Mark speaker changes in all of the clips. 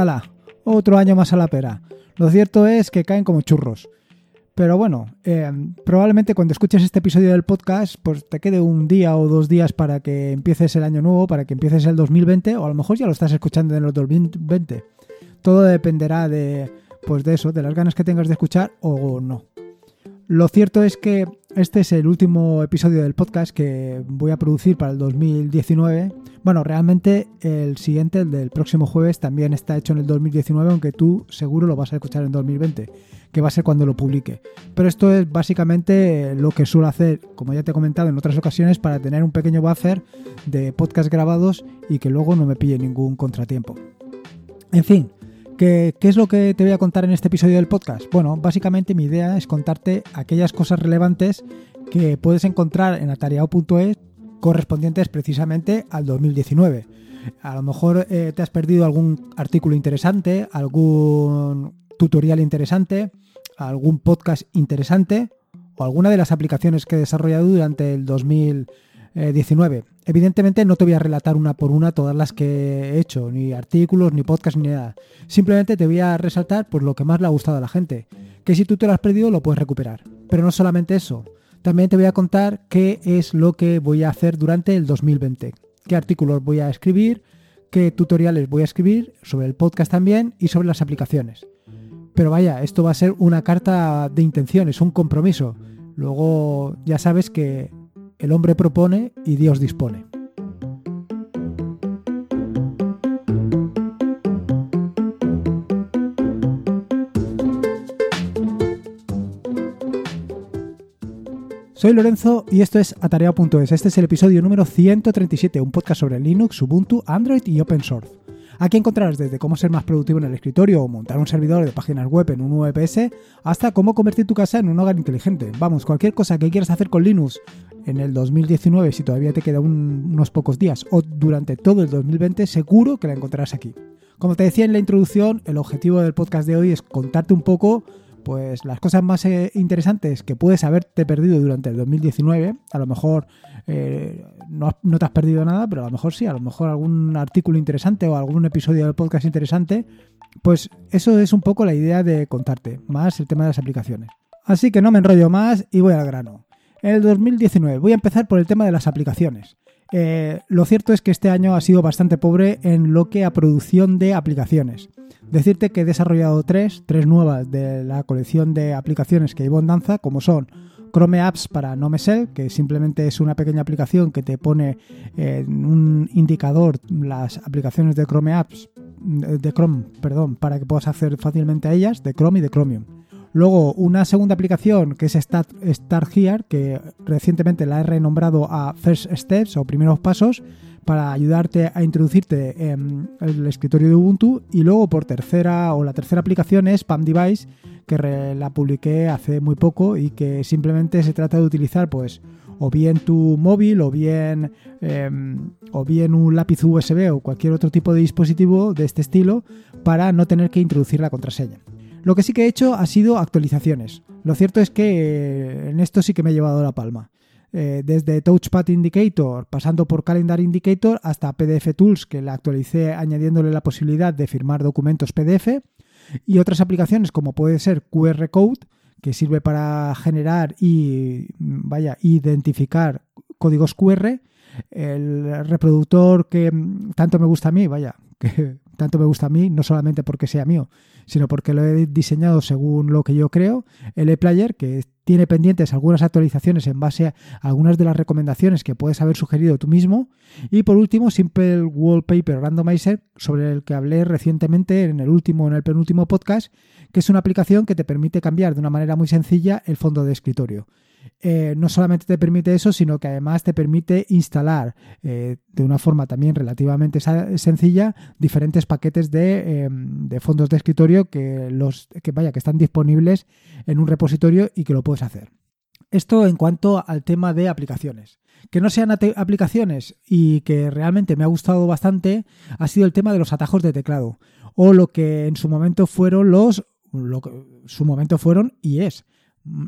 Speaker 1: ala, otro año más a la pera. Lo cierto es que caen como churros. Pero bueno, eh, probablemente cuando escuches este episodio del podcast, pues te quede un día o dos días para que empieces el año nuevo, para que empieces el 2020, o a lo mejor ya lo estás escuchando en el 2020. Todo dependerá de, pues de eso, de las ganas que tengas de escuchar o no. Lo cierto es que este es el último episodio del podcast que voy a producir para el 2019. Bueno, realmente el siguiente, el del próximo jueves, también está hecho en el 2019, aunque tú seguro lo vas a escuchar en 2020, que va a ser cuando lo publique. Pero esto es básicamente lo que suelo hacer, como ya te he comentado en otras ocasiones, para tener un pequeño buffer de podcast grabados y que luego no me pille ningún contratiempo. En fin, ¿Qué, es lo que te voy a contar en este episodio del podcast? Bueno, básicamente mi idea es contarte aquellas cosas relevantes que puedes encontrar en atareado.es correspondientes precisamente al 2019. A lo mejor eh, te has perdido algún artículo interesante, algún tutorial interesante, algún podcast interesante o alguna de las aplicaciones que he desarrollado durante el 2019 19. Evidentemente no te voy a relatar una por una todas las que he hecho, ni artículos, ni podcast, ni nada. Simplemente te voy a resaltar por lo que más le ha gustado a la gente. Que si tú te lo has perdido lo puedes recuperar. Pero no solamente eso. También te voy a contar qué es lo que voy a hacer durante el 2020. Qué artículos voy a escribir, qué tutoriales voy a escribir sobre el podcast también y sobre las aplicaciones. Pero vaya, esto va a ser una carta de intenciones, un compromiso. Luego ya sabes que el hombre propone y Dios dispone. Soy Lorenzo y esto es Atareado.es. Este es el episodio número 137, un podcast sobre Linux, Ubuntu, Android y Open Source. Aquí encontrarás desde cómo ser más productivo en el escritorio o montar un servidor de páginas web en un VPS hasta cómo convertir tu casa en un hogar inteligente. Vamos, cualquier cosa que quieras hacer con Linux en el 2019, si todavía te quedan unos pocos días, o durante todo el 2020, seguro que la encontrarás aquí. Como te decía en la introducción, el objetivo del podcast de hoy es contarte un poco pues las cosas más eh, interesantes que puedes haberte perdido durante el 2019, a lo mejor eh, no, te has perdido nada, pero a lo mejor sí, a lo mejor algún artículo interesante o algún episodio del podcast interesante, pues eso es un poco la idea de contarte, más el tema de las aplicaciones. Así que no me enrollo más y voy al grano. En el 2019 voy a empezar por el tema de las aplicaciones. Eh, lo cierto es que este año ha sido bastante pobre en lo que a producción de aplicaciones. Decirte que he desarrollado tres, tres nuevas de la colección de aplicaciones que en danza, como son Chrome Apps para No que simplemente es una pequeña aplicación que te pone en un indicador las aplicaciones de Chrome Apps, de Chrome, perdón, para que puedas acceder fácilmente a ellas, de Chrome y de Chromium. Luego, una segunda aplicación que es Start, Here, que recientemente la he renombrado a First Steps o Primeros Pasos, para ayudarte a introducirte en el escritorio de Ubuntu. Y luego por tercera o la tercera aplicación es Pam Device, que la publiqué hace muy poco y que simplemente se trata de utilizar pues o bien tu móvil o bien, em, o bien un lápiz USB o cualquier otro tipo de dispositivo de este estilo para no tener que introducir la contraseña. Lo que sí que he hecho ha sido actualizaciones. Lo cierto es que eh, en esto sí que me he llevado la palma. Eh, desde Touchpad Indicator, pasando por Calendar Indicator, hasta PDF Tools, que la actualicé añadiéndole la posibilidad de firmar documentos PDF, y otras aplicaciones como puede ser QR Code, que sirve para generar y vaya, identificar códigos QR, el reproductor que tanto me gusta a mí, vaya, que tanto me gusta a mí, no solamente porque sea mío, sino porque lo he diseñado según lo que yo creo, el ePlayer, que tiene pendientes algunas actualizaciones en base a algunas de las recomendaciones que puedes haber sugerido tú mismo. Y por último, Simple Wallpaper Randomizer, sobre el que hablé recientemente en el último en el penúltimo podcast, que es una aplicación que te permite cambiar de una manera muy sencilla el fondo de escritorio. Eh, no solamente te permite eso, sino que además te permite instalar eh, de una forma también relativamente sencilla diferentes paquetes em, de, fondos de escritorio que, los, que, vaya, que están disponibles en un repositorio y que lo puedes hacer. Esto en cuanto al tema de aplicaciones. Que no sean aplicaciones y que realmente me ha gustado bastante ha sido el tema de los atajos de teclado o lo que en su momento fueron los lo que su momento fueron y es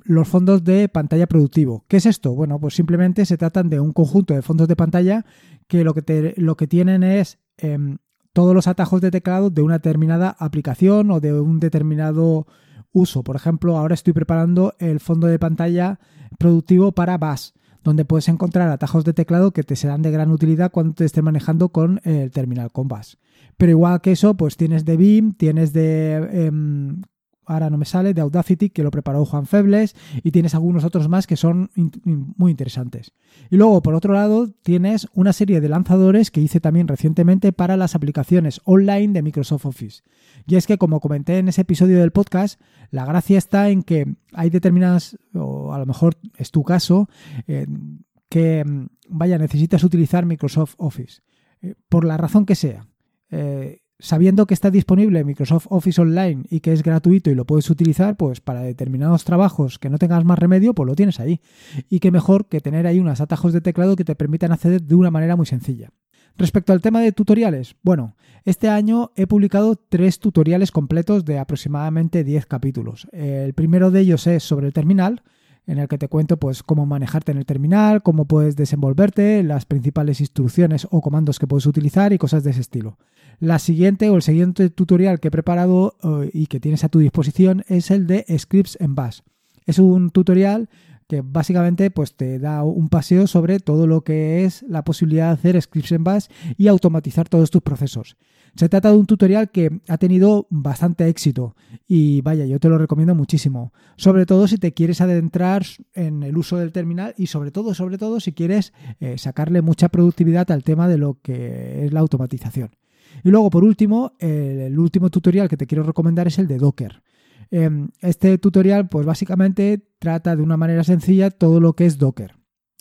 Speaker 1: los fondos de pantalla productivo. ¿Qué es esto? Bueno, pues simplemente se tratan de un conjunto de fondos de pantalla que lo que, lo que tienen es em, todos los atajos de teclado de una determinada aplicación o de un determinado uso. Por ejemplo, ahora estoy preparando el fondo de pantalla productivo para Bash, donde puedes encontrar atajos de teclado que te serán de gran utilidad cuando te estés manejando con el terminal con Bash. Pero igual que eso, pues tienes de BIM, tienes de em, ahora no me sale, de Audacity, que lo preparó Juan Febles, y tienes algunos otros más que son muy interesantes. Y luego, por otro lado, tienes una serie de lanzadores que hice también recientemente para las aplicaciones online de Microsoft Office. Y es que, como comenté en ese episodio del podcast, la gracia está en que hay determinadas, o a lo mejor es tu caso, eh, que, vaya, necesitas utilizar Microsoft Office. Eh, por la razón que sea. Eh, sabiendo que está disponible Microsoft Office Online y que es gratuito y lo puedes utilizar, pues para determinados trabajos que no tengas más remedio, pues lo tienes ahí. Y qué mejor que tener ahí unos atajos de teclado que te permitan acceder de una manera muy sencilla. Respecto al tema de tutoriales, bueno, este año he publicado tres tutoriales completos de aproximadamente 10 capítulos. El primero de ellos es sobre el terminal, en el que te cuento pues cómo manejarte en el terminal, cómo puedes desenvolverte, las principales instrucciones o comandos que puedes utilizar y cosas de ese estilo. La siguiente o el siguiente tutorial que he preparado eh, y que tienes a tu disposición es el de Scripts en Bash. Es un tutorial que básicamente pues, te da un paseo sobre todo lo que es la posibilidad de hacer scripts en Bash y automatizar todos tus procesos. Se trata de un tutorial que ha tenido bastante éxito y vaya, yo te lo recomiendo muchísimo. Sobre todo si te quieres adentrar en el uso del terminal y sobre todo, sobre todo si quieres eh, sacarle mucha productividad al tema de lo que es la automatización. Y luego, por último, el, último tutorial que te quiero recomendar es el de Docker. Em, este tutorial, pues básicamente trata de una manera sencilla todo lo que es Docker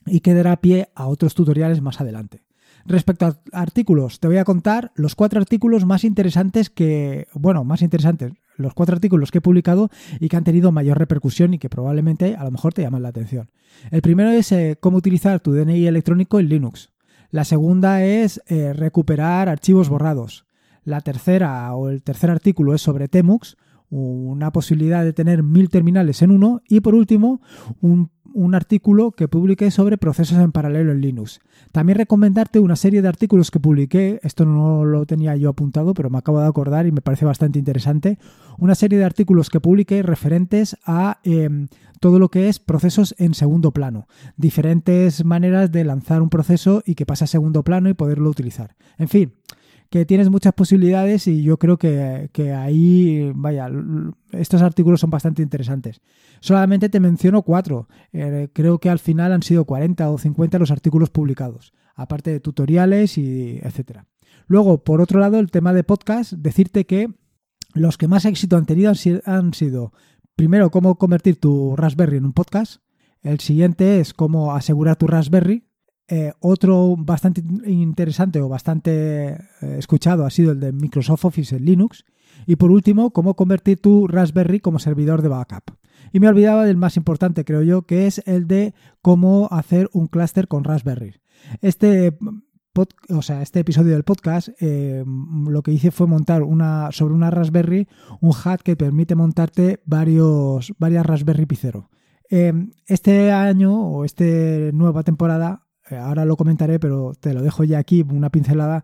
Speaker 1: y que dará pie a otros tutoriales más adelante. Respecto a artículos, te voy a contar los cuatro artículos más interesantes que, bueno, más interesantes, los cuatro artículos que he publicado y que han tenido mayor repercusión y que probablemente a lo mejor te llaman la atención. El primero es eh, cómo utilizar tu DNI electrónico en Linux. La segunda es eh, recuperar archivos borrados. La tercera o el tercer artículo es sobre Temux, una posibilidad de tener mil terminales en uno. Y por último, un, artículo que publiqué sobre procesos en paralelo en Linux. También recomendarte una serie de artículos que publiqué, esto no lo tenía yo apuntado, pero me acabo de acordar y me parece bastante interesante, una serie de artículos que publiqué referentes a em, todo lo que es procesos en segundo plano, diferentes maneras de lanzar un proceso y que pase a segundo plano y poderlo utilizar. En fin, que tienes muchas posibilidades y yo creo que, ahí, vaya, estos artículos son bastante interesantes. Solamente te menciono cuatro. Eh, creo que al final han sido 40 o 50 los artículos publicados, aparte de tutoriales y etcétera. Luego, por otro lado, el tema de podcast, decirte que los que más éxito han tenido han sido, primero, cómo convertir tu Raspberry en un podcast. El siguiente es cómo asegurar tu Raspberry eh, otro bastante interesante o bastante eh, escuchado ha sido el de Microsoft Office en Linux. Y por último, cómo convertir tu Raspberry como servidor de backup. Y me olvidaba del más importante, creo yo, que es el de cómo hacer un clúster con Raspberry. Este, o sea, este episodio del podcast eh, lo que hice fue montar una, sobre una Raspberry un hack que permite montarte varios, varias Raspberry Pi Zero. este año o esta nueva temporada ahora lo comentaré, pero te lo dejo ya aquí, una pincelada.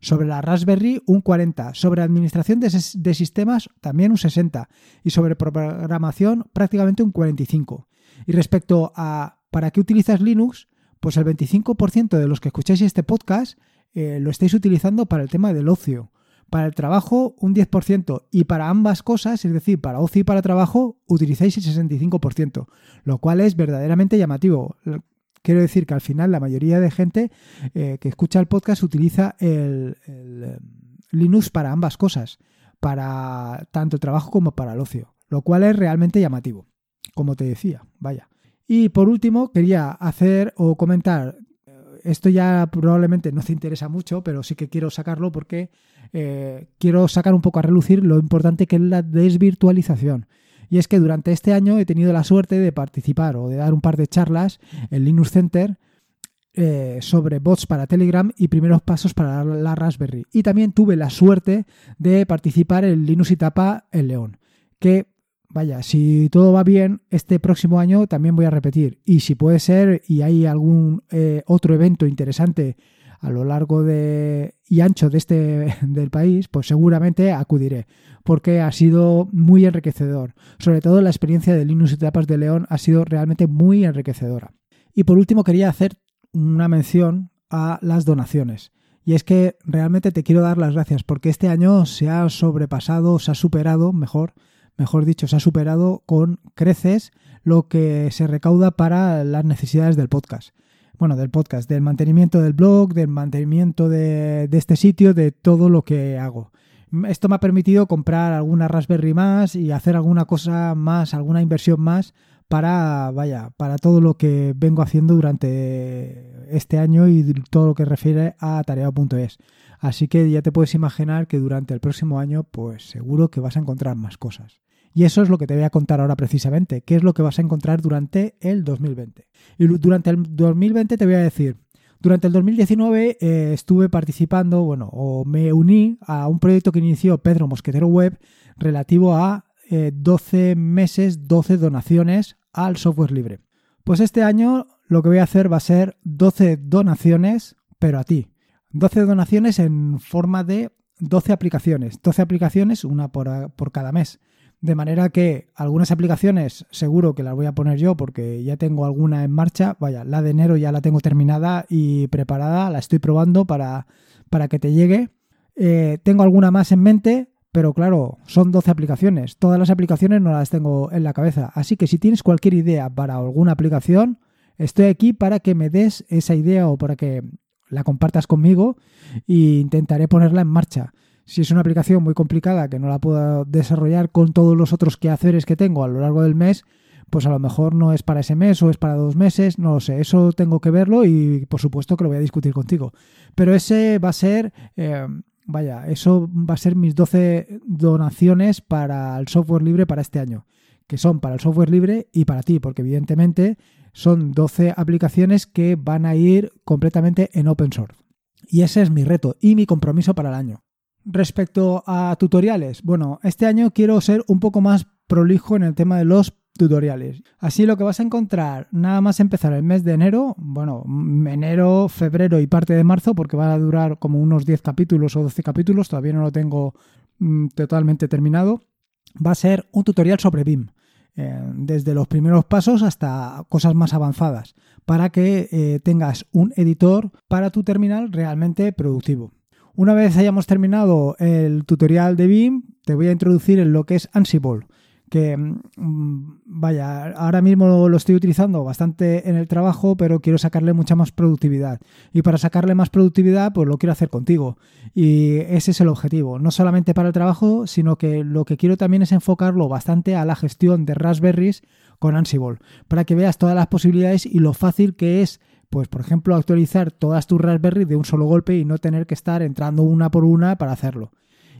Speaker 1: sobre la Raspberry un 40, sobre administración de, sistemas también un 60 y sobre programación prácticamente un 45. Y respecto a ¿para qué utilizas Linux? Pues el 25% de los que escucháis este podcast eh, lo estáis utilizando para el tema del ocio. Para el trabajo un 10% y para ambas cosas, es decir, para ocio y para trabajo, utilizáis el 65%, lo cual es verdaderamente llamativo. Quiero decir que al final la mayoría de gente eh, que escucha el podcast utiliza el, el Linux para ambas cosas, para tanto el trabajo como para el ocio, lo cual es realmente llamativo, como te decía, vaya. Y por último, quería hacer o comentar, esto ya probablemente no te interesa mucho, pero sí que quiero sacarlo porque eh, quiero sacar un poco a relucir lo importante que es la desvirtualización. Y es que durante este año he tenido la suerte de participar o de dar un par de charlas en Linux Center eh, sobre bots para Telegram y primeros pasos para la Raspberry. Y también tuve la suerte de participar en Linux y Tapa en León, que vaya, si todo va bien, este próximo año también voy a repetir. Y si puede ser y hay algún eh, otro evento interesante a lo largo de y ancho de este del país, pues seguramente acudiré, porque ha sido muy enriquecedor. Sobre todo la experiencia de Linux y Tapas de León ha sido realmente muy enriquecedora. Y por último quería hacer una mención a las donaciones. Y es que realmente te quiero dar las gracias porque este año se ha sobrepasado, se ha superado, mejor, mejor dicho, se ha superado con creces lo que se recauda para las necesidades del podcast. Bueno, del podcast, del mantenimiento del blog, del mantenimiento de, este sitio, de todo lo que hago. Esto me ha permitido comprar alguna Raspberry más y hacer alguna cosa más, alguna inversión más para, vaya, para todo lo que vengo haciendo durante este año y todo lo que refiere a tarea.es. Así que ya te puedes imaginar que durante el próximo año, pues seguro que vas a encontrar más cosas. Y eso es lo que te voy a contar ahora precisamente, qué es lo que vas a encontrar durante el 2020. Y durante el 2020 te voy a decir, durante el 2019 eh, estuve participando, bueno, o me uní a un proyecto que inició Pedro Mosquetero Web relativo a 12 eh, meses, 12 donaciones al software libre. Pues este año lo que voy a hacer va a ser 12 donaciones, pero a ti. 12 donaciones en forma de 12 aplicaciones. 12 aplicaciones, una por, por cada mes. De manera que algunas aplicaciones seguro que las voy a poner yo porque ya tengo alguna en marcha. Vaya, la de enero ya la tengo terminada y preparada, la estoy probando para, para que te llegue. Eh, tengo alguna más en mente, pero claro, son 12 aplicaciones. Todas las aplicaciones no las tengo en la cabeza. Así que si tienes cualquier idea para alguna aplicación, estoy aquí para que me des esa idea o para que la compartas conmigo e intentaré ponerla en marcha. Si es una aplicación muy complicada que no la puedo desarrollar con todos los otros quehaceres que tengo a lo largo del mes, pues a lo mejor no es para ese mes o es para dos meses, no lo sé, eso tengo que verlo y por supuesto que lo voy a discutir contigo. Pero ese va a ser, eh, vaya, eso va a ser mis 12 donaciones para el software libre para este año, que son para el software libre y para ti, porque evidentemente son 12 aplicaciones que van a ir completamente en open source. Y ese es mi reto y mi compromiso para el año. Respecto a tutoriales, bueno, este año quiero ser un poco más prolijo en el tema de los tutoriales. Así lo que vas a encontrar, nada más empezar el mes de enero, bueno, enero, febrero y parte de marzo, porque va a durar como unos 10 capítulos o 12 capítulos, todavía no lo tengo mm, totalmente terminado, va a ser un tutorial sobre BIM. Eh, desde los primeros pasos hasta cosas más avanzadas, para que eh, tengas un editor para tu terminal realmente productivo. Una vez hayamos terminado el tutorial de BIM, te voy a introducir en lo que es Ansible, que mm, vaya, ahora mismo lo estoy utilizando bastante en el trabajo, pero quiero sacarle mucha más productividad. Y para sacarle más productividad, pues lo quiero hacer contigo. Y ese es el objetivo, no solamente para el trabajo, sino que lo que quiero también es enfocarlo bastante a la gestión de Raspberries con Ansible, para que veas todas las posibilidades y lo fácil que es pues por ejemplo actualizar todas tus Raspberry de un solo golpe y no tener que estar entrando una por una para hacerlo.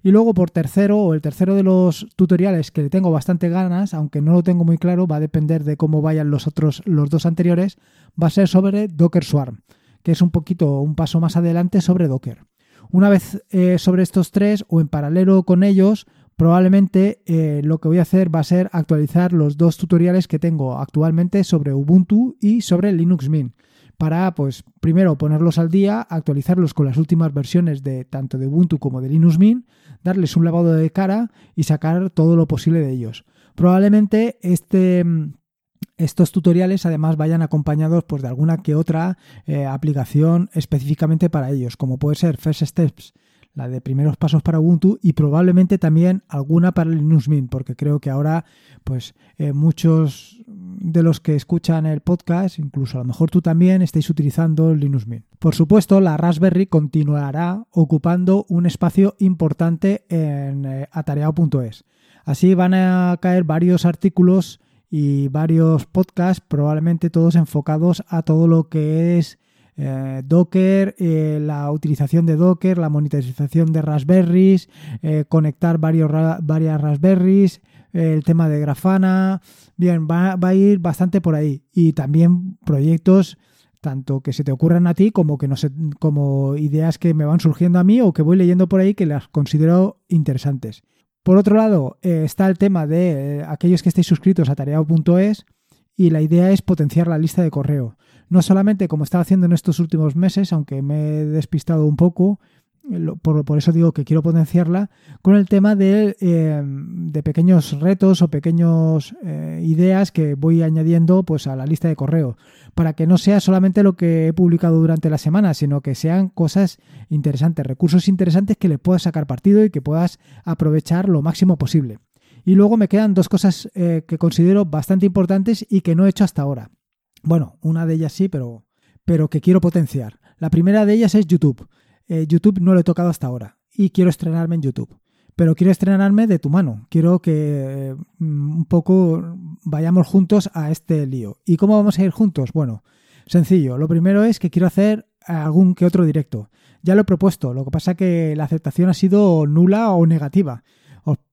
Speaker 1: Y luego por tercero, o el tercero de los tutoriales que le tengo bastante ganas, aunque no lo tengo muy claro, va a depender de cómo vayan los otros, los dos anteriores, va a ser sobre Docker Swarm, que es un poquito, un paso más adelante sobre Docker. Una vez eh, sobre estos tres o en paralelo con ellos, probablemente eh, lo que voy a hacer va a ser actualizar los dos tutoriales que tengo actualmente sobre Ubuntu y sobre Linux Mint para, pues, primero ponerlos al día, actualizarlos con las últimas versiones de tanto de Ubuntu como de Linux Mint, darles un lavado de cara y sacar todo lo posible de ellos. Probablemente este, estos tutoriales además vayan acompañados pues, de alguna que otra eh, aplicación específicamente para ellos, como puede ser First Steps, la de primeros pasos para Ubuntu y probablemente también alguna para Linux Mint, porque creo que ahora pues eh, muchos de los que escuchan el podcast, incluso a lo mejor tú también, estéis utilizando Linux Mint. Por supuesto, la Raspberry continuará ocupando un espacio importante en eh, atareado.es. Así van a caer varios artículos y varios podcasts, probablemente todos enfocados a todo lo que es eh, Docker, eh, la utilización de Docker, la monitorización de Raspberries, eh, conectar varios, varias Raspberries, el tema de Grafana. Bien, va, a ir bastante por ahí. Y también proyectos tanto que se te ocurran a ti como que no sé, como ideas que me van surgiendo a mí o que voy leyendo por ahí que las considero interesantes. Por otro lado, está el tema de aquellos que estéis suscritos a tareao.es y la idea es potenciar la lista de correo no solamente como estaba haciendo en estos últimos meses, aunque me he despistado un poco, por, eso digo que quiero potenciarla, con el tema de, eh, de pequeños retos o pequeñas eh, ideas que voy añadiendo pues, a la lista de correo, para que no sea solamente lo que he publicado durante la semana, sino que sean cosas interesantes, recursos interesantes que le puedas sacar partido y que puedas aprovechar lo máximo posible. Y luego me quedan dos cosas eh, que considero bastante importantes y que no he hecho hasta ahora. Bueno, una de ellas sí, pero, pero que quiero potenciar. La primera de ellas es YouTube. Eh, YouTube no lo he tocado hasta ahora y quiero estrenarme en YouTube. Pero quiero estrenarme de tu mano. Quiero que mm, un poco vayamos juntos a este lío. ¿Y cómo vamos a ir juntos? Bueno, sencillo. Lo primero es que quiero hacer algún que otro directo. Ya lo he propuesto, lo que pasa es que la aceptación ha sido nula o negativa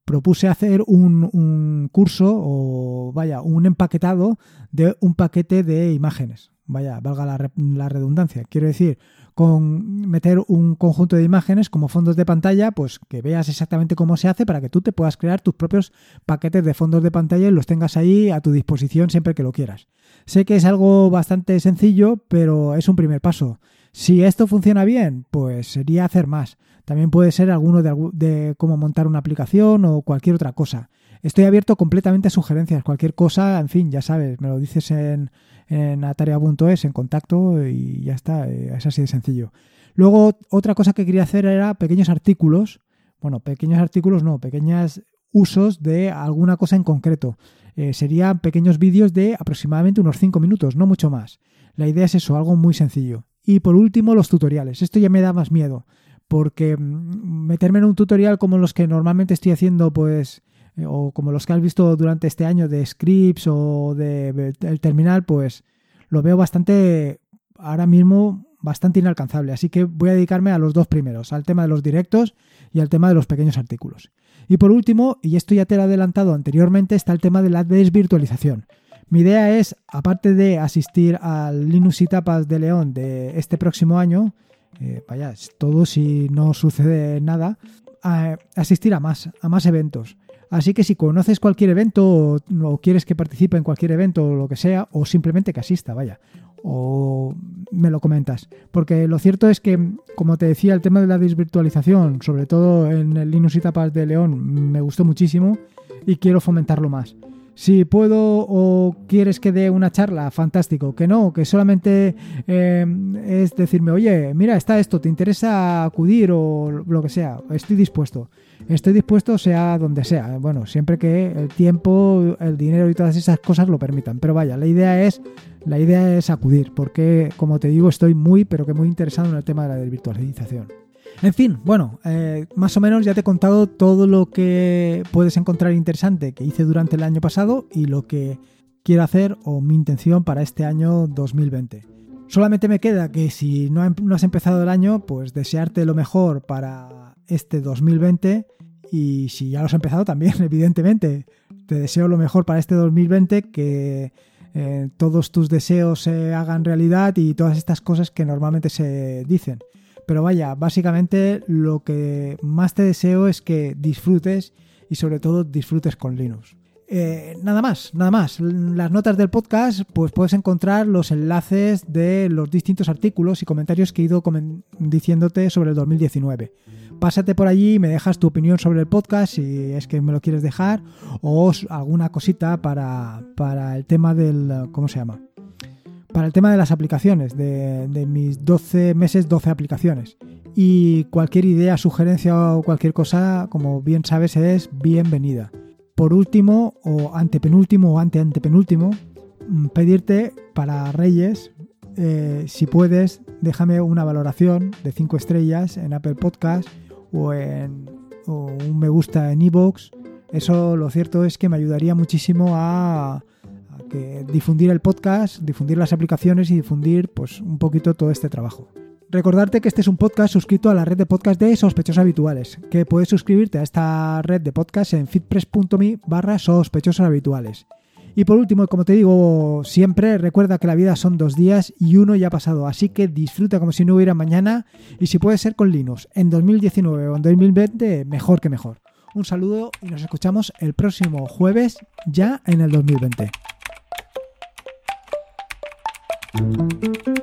Speaker 1: propuse hacer un, curso o vaya, un empaquetado de un paquete de imágenes. Vaya, valga la, redundancia. Quiero decir, con meter un conjunto de imágenes como fondos de pantalla, pues que veas exactamente cómo se hace para que tú te puedas crear tus propios paquetes de fondos de pantalla y los tengas ahí a tu disposición siempre que lo quieras. Sé que es algo bastante sencillo, pero es un primer paso. Si esto funciona bien, pues sería hacer más. También puede ser alguno de, cómo montar una aplicación o cualquier otra cosa. Estoy abierto completamente a sugerencias, cualquier cosa, en fin, ya sabes, me lo dices en, en atarea.es, en contacto y ya está, eh, es así de sencillo. Luego, otra cosa que quería hacer era pequeños artículos, bueno, pequeños artículos no, pequeños usos de alguna cosa en concreto. Eh, serían pequeños vídeos de aproximadamente unos 5 minutos, no mucho más. La idea es eso, algo muy sencillo. Y por último, los tutoriales. Esto ya me da más miedo porque mm, meterme en un tutorial como los que normalmente estoy haciendo, pues, eh, o como los que has visto durante este año de scripts o de, el terminal, pues lo veo bastante, ahora mismo, bastante inalcanzable. Así que voy a dedicarme a los dos primeros, al tema de los directos y al tema de los pequeños artículos. Y por último, y esto ya te lo he adelantado anteriormente, está el tema de la desvirtualización. Mi idea es, aparte de asistir al Linux y Tapas de León de este próximo año, eh, vaya, todo si no sucede nada, asistir a más, a más eventos. Así que si conoces cualquier evento o, quieres que participe en cualquier evento o lo que sea, o simplemente que asista, vaya, o me lo comentas. Porque lo cierto es que, como te decía, el tema de la desvirtualización, sobre todo en el Linux y Tapas de León, me gustó muchísimo y quiero fomentarlo más. Si puedo o quieres que dé una charla, fantástico. Que no, que solamente eh, es decirme, oye, mira, está esto, ¿te interesa acudir o lo que sea? Estoy dispuesto. Estoy dispuesto sea donde sea. Bueno, siempre que el tiempo, el dinero y todas esas cosas lo permitan. Pero vaya, la idea es, la idea es acudir, porque como te digo, estoy muy, pero que muy interesado en el tema de la desvirtualización. En fin, bueno, eh, más o menos ya te he contado todo lo que puedes encontrar interesante que hice durante el año pasado y lo que quiero hacer o mi intención para este año 2020. Solamente me queda que si no, em, has empezado el año, pues desearte lo mejor para este 2020 y si ya lo has empezado también, evidentemente, te deseo lo mejor para este 2020, que eh, todos tus deseos se hagan realidad y todas estas cosas que normalmente se dicen. Pero vaya, básicamente lo que más te deseo es que disfrutes y sobre todo disfrutes con Linux. Eh, nada más, nada más. Las notas del podcast, pues puedes encontrar los enlaces de los distintos artículos y comentarios que he ido diciéndote sobre el 2019. Pásate por allí y me dejas tu opinión sobre el podcast si es que me lo quieres dejar o alguna cosita para, para el tema del... ¿Cómo se llama? Para el tema de las aplicaciones, de, mis 12 meses, 12 aplicaciones. Y cualquier idea, sugerencia o cualquier cosa, como bien sabes, es bienvenida. Por último, o antepenúltimo o ante antepenúltimo, mm, pedirte para Reyes, eh, si puedes, déjame una valoración de 5 estrellas en Apple Podcast o, en, un me gusta en iVoox. Eso lo cierto es que me ayudaría muchísimo a, difundir el podcast, difundir las aplicaciones y difundir pues un poquito todo este trabajo. Recordarte que este es un podcast suscrito a la red de podcast de sospechosos habituales, que puedes suscribirte a esta red de podcast en fitpress.me barra sospechosos habituales. Y por último, como te digo siempre, recuerda que la vida son dos días y uno ya ha pasado, así que disfruta como si no hubiera mañana y si puede ser con Linux en 2019 o en 2020, mejor que mejor. Un saludo y nos escuchamos el próximo jueves ya en el 2020. Thank you.